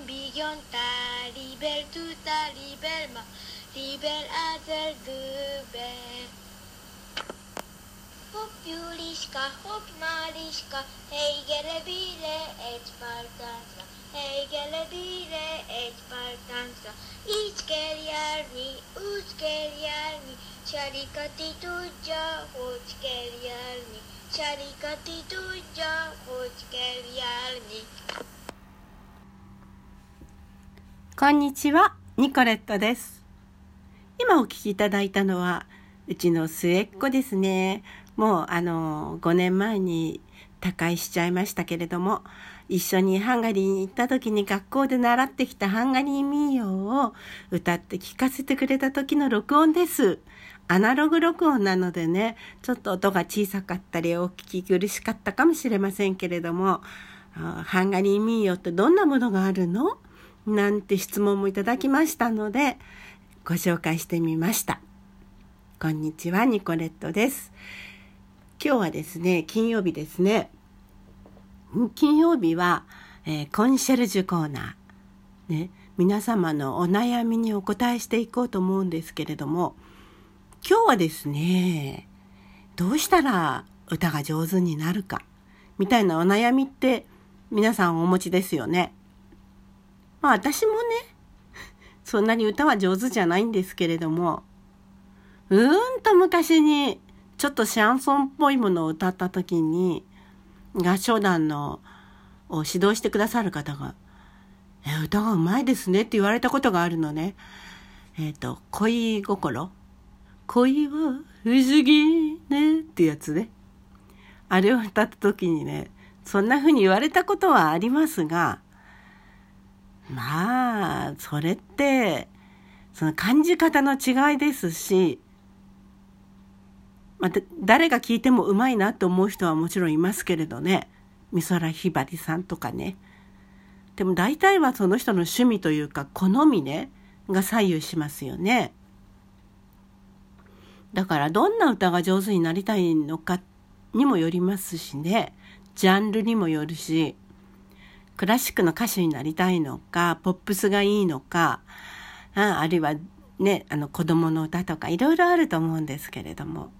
ambiganta, libelle tuta, libelle ma, libel azel döbe. Hopp Juliska, hopp Máliska, hey gele bíre egy pár táncra, hely gele bíre egy pár táncra. Így kell járni, úgy kell járni, Csalikati tudja, hogy kell járni, Csalikati tudja, hogy kell járni. こんにちは、ニコレットです。今お聞きいただいたのは、うちの末っ子ですね。もう、あの、5年前に他界しちゃいましたけれども、一緒にハンガリーに行った時に学校で習ってきたハンガリー民謡を歌って聞かせてくれた時の録音です。アナログ録音なのでね、ちょっと音が小さかったりお聞き苦しかったかもしれませんけれども、ハンガリー民謡ってどんなものがあるの？なんて質問もいただきましたので、ご紹介してみました。こんにちは、ニコレットです。今日はですね、金曜日ですね。金曜日は、えーコンシェルジュコーナー。ね、皆様のお悩みにお答えしていこうと思うんですけれども、今日はですね、どうしたら歌が上手になるか、みたいなお悩みって皆さんお持ちですよね。まあ私もね、そんなに歌は上手じゃないんですけれども、うーんと昔にちょっとシャンソンっぽいものを歌った時に、合唱団のを指導してくださる方が、え、歌がうまいですねって言われたことがあるのね。えっ、と、恋心恋は不思議ねってやつね。あれを歌った時にね、そんな風に言われたことはありますが、まあ、それって、その感じ方の違いですし、また、誰が聞いてもうまいなと思う人はもちろんいますけれどね。美空ひばりさんとかね。でも大体はその人の趣味というか好みね、が左右しますよね。だからどんな歌が上手になりたいのかにもよりますしね。ジャンルにもよるし、クラシックの歌手になりたいのか、ポップスがいいのか、ああるいはね、あの子供の歌とかいろいろあると思うんですけれども。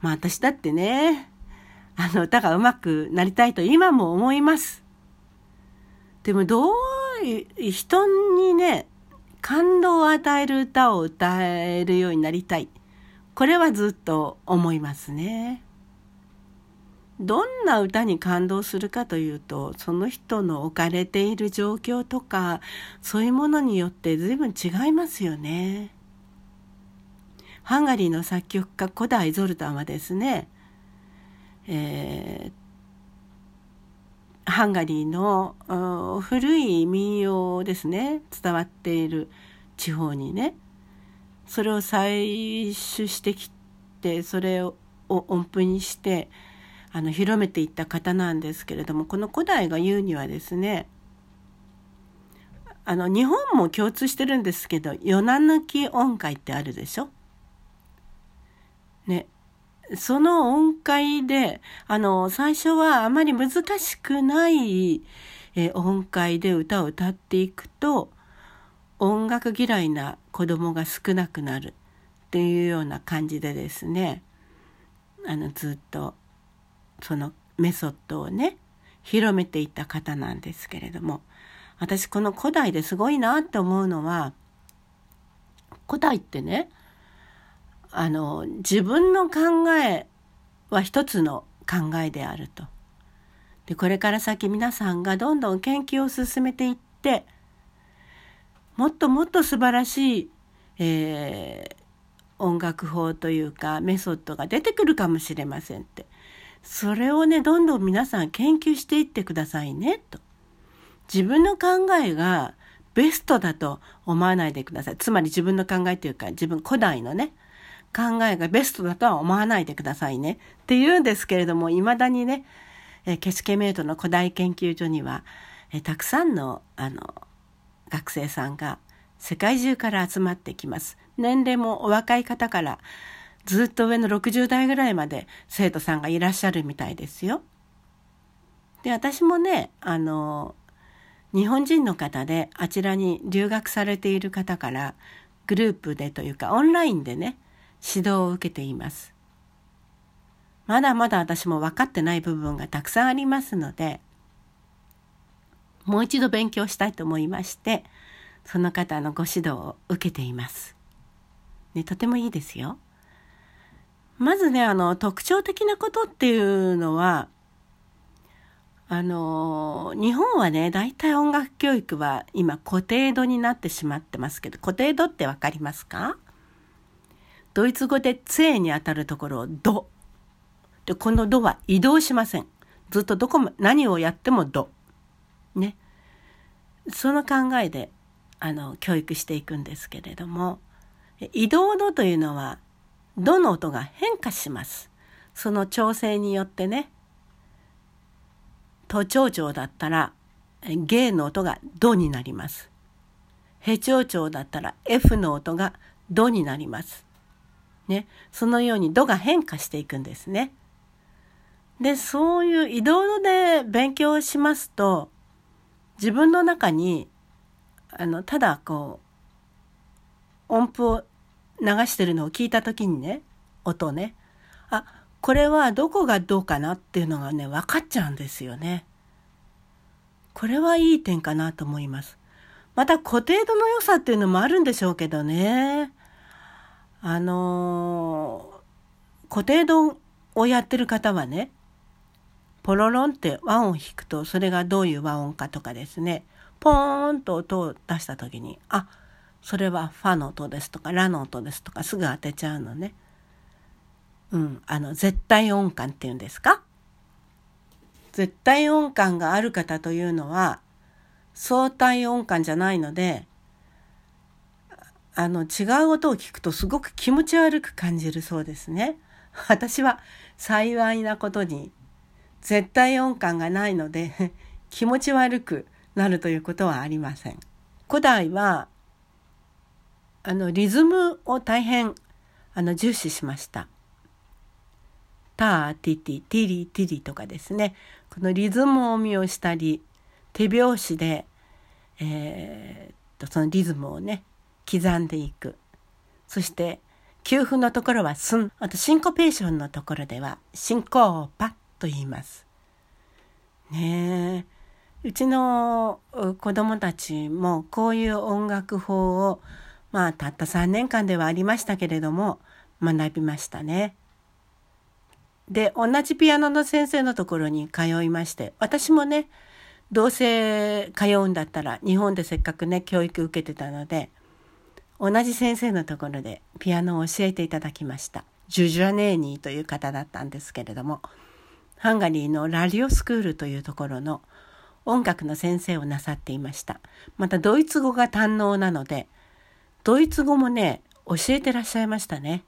まあ私だってね、あの歌が上手くなりたいと今も思います。でもどういう、人にね、感動を与える歌を歌えるようになりたい。これはずっと思いますね。どんな歌に感動するかというと、その人の置かれている状況とか、そういうものによって随分違いますよね。ハンガリーの作曲家古代ゾルタンはですね、えーハンガリーの古い民謡ですね伝わっている地方にねそれを採取してきてそれを音符にしてあの広めていった方なんですけれどもこの古代が言うにはですねあの日本も共通してるんですけど夜な抜き音階ってあるでしょ？ね。その音階で、あの、最初はあまり難しくない、え音階で歌を歌っていくと、音楽嫌いな子供が少なくなるっていうような感じでですね、あの、ずっと、そのメソッドをね、広めていった方なんですけれども、私この古代ですごいなって思うのは、古代ってね、あの自分の考えは一つの考えであると。でこれから先皆さんがどんどん研究を進めていってもっともっと素晴らしい、えー音楽法というかメソッドが出てくるかもしれませんって。それをねどんどん皆さん研究していってくださいねと。自分の考えがベストだと思わないでください。つまり自分の考えというか自分古代のね考えがベストだとは思わないでくださいね。って言うんですけれども、未だにね、えーケシケメイトの古代研究所には、えーたくさんの、あの、学生さんが世界中から集まってきます。年齢もお若い方から、ずっと上の60代ぐらいまで生徒さんがいらっしゃるみたいですよ。で、私もね、あの、日本人の方であちらに留学されている方からグループでというかオンラインでね指導を受けています。まだまだ私も分かってない部分がたくさんありますのでもう一度勉強したいと思いましてその方のご指導を受けています。ね、とてもいいですよ。まずねあの特徴的なことっていうのはあの日本はね大体音楽教育は今固定度になってしまってますけど固定度って分かりますか？ドイツ語で「杖」にあたるところを「ド」でこの「ド」は移動しません。ずっとどこも何をやっても「ド」ね。その考えであの教育していくんですけれども移動度というのはどの音が変化します。その調整によってね、都庁長だったら、ゲの音がドになります。ヘ長長だったら F の音がドになります。ね、そのようにドが変化していくんですね。で、そういう移動で勉強しますと、自分の中に、あの、ただこう、音符を流してるのを聞いた時にね音ねあこれはどこがどうかなっていうのがね分かっちゃうんですよね。これはいい点かなと思います。また固定度の良さっていうのもあるんでしょうけどね。あのー、固定度をやってる方はね、ポロロンって和音を弾くとそれがどういう和音かとかですね、ポーンと音を出した時に、あ、それはファの音ですとかラの音ですとかすぐ当てちゃうのね。うん、あの絶対音感っていうんですか？絶対音感がある方というのは相対音感じゃないのであの違う音を聞くとすごく気持ち悪く感じるそうですね。私は幸いなことに絶対音感がないので 気持ち悪くなるということはありません。古代はあのリズムを大変あの重視しました。ターティティティリティリとかですねこのリズムを見をしたり手拍子で、えー、っとそのリズムをね刻んでいくそして休符のところはスンあとシンコペーションのところではシンコーパと言います。ねえうちの子供たちもこういう音楽法をまあたった3年間ではありましたけれども学びましたね。で同じピアノの先生のところに通いまして私もねどうせ通うんだったら日本でせっかくね教育受けてたので同じ先生のところでピアノを教えていただきました。ジュジャネーニーという方だったんですけれどもハンガリーのラリオスクールというところの音楽の先生をなさっていました。またドイツ語が堪能なのでドイツ語もね、教えてらっしゃいましたね。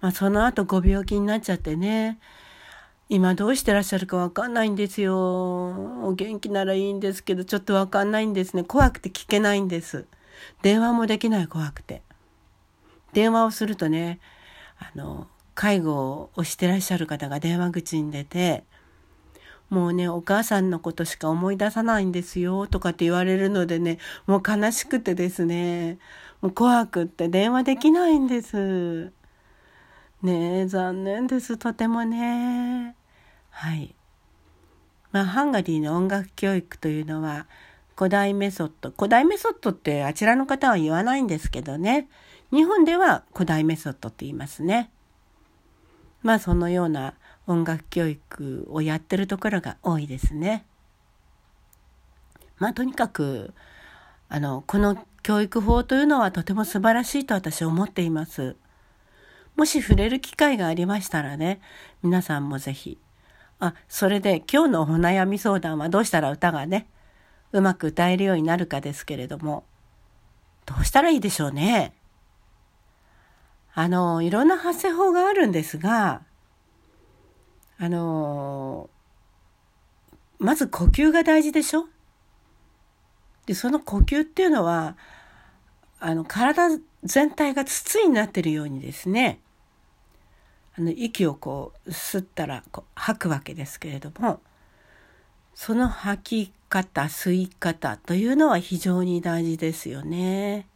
まあその後ご病気になっちゃってね、今どうしてらっしゃるかわかんないんですよ。お元気ならいいんですけど、ちょっとわかんないんですね。怖くて聞けないんです。電話もできない怖くて。電話をするとね、あの、介護をしてらっしゃる方が電話口に出て、もうね、お母さんのことしか思い出さないんですよ、とかって言われるのでね、もう悲しくてですね、もう怖くって電話できないんです。ねえ、残念です、とてもね。はい。まあ、ハンガリーの音楽教育というのは、古代メソッド。古代メソッドってあちらの方は言わないんですけどね。日本では古代メソッドって言いますね。まあそのような音楽教育をやってるところが多いですね。まあとにかくあのこの教育法というのはとても素晴らしいと私は思っています。もし触れる機会がありましたらね皆さんも是非あそれで今日のお悩み相談はどうしたら歌がねうまく歌えるようになるかですけれどもどうしたらいいでしょうね。あのいろんな発声法があるんですがあのー、まず呼吸が大事でしょ？でその呼吸っていうのはあの体全体が筒になってるようにですねあの息をこう吸ったらこう吐くわけですけれどもその吐き方、吸い方というのは非常に大事ですよね。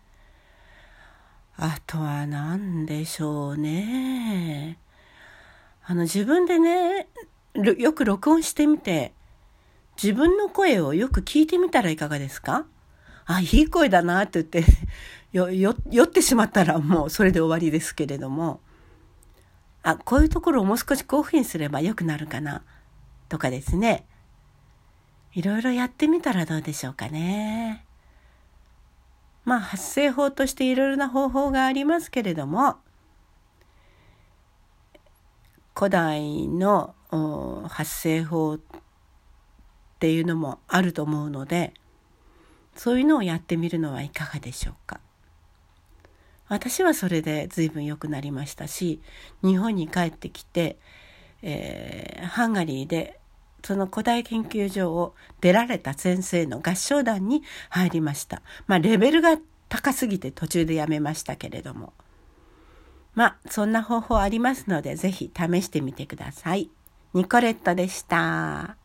あとは何でしょうね。あの自分でね、よく録音してみて、自分の声をよく聞いてみたらいかがですか？あ、いい声だなって言って よ、よ、酔ってしまったらもうそれで終わりですけれども、あ、こういうところをもう少しこういうふうにすれば良くなるかな、とかですね。いろいろやってみたらどうでしょうかね。まあ発声法としていろいろな方法がありますけれども、古代の発声法っていうのもあると思うので、そういうのをやってみるのはいかがでしょうか。私はそれで随分良くなりましたし日本に帰ってきて、えー、ハンガリーでその古代研究所を出られた先生の合唱団に入りました。まあレベルが高すぎて途中でやめましたけれども。まあそんな方法ありますのでぜひ試してみてください。ニコレットでした。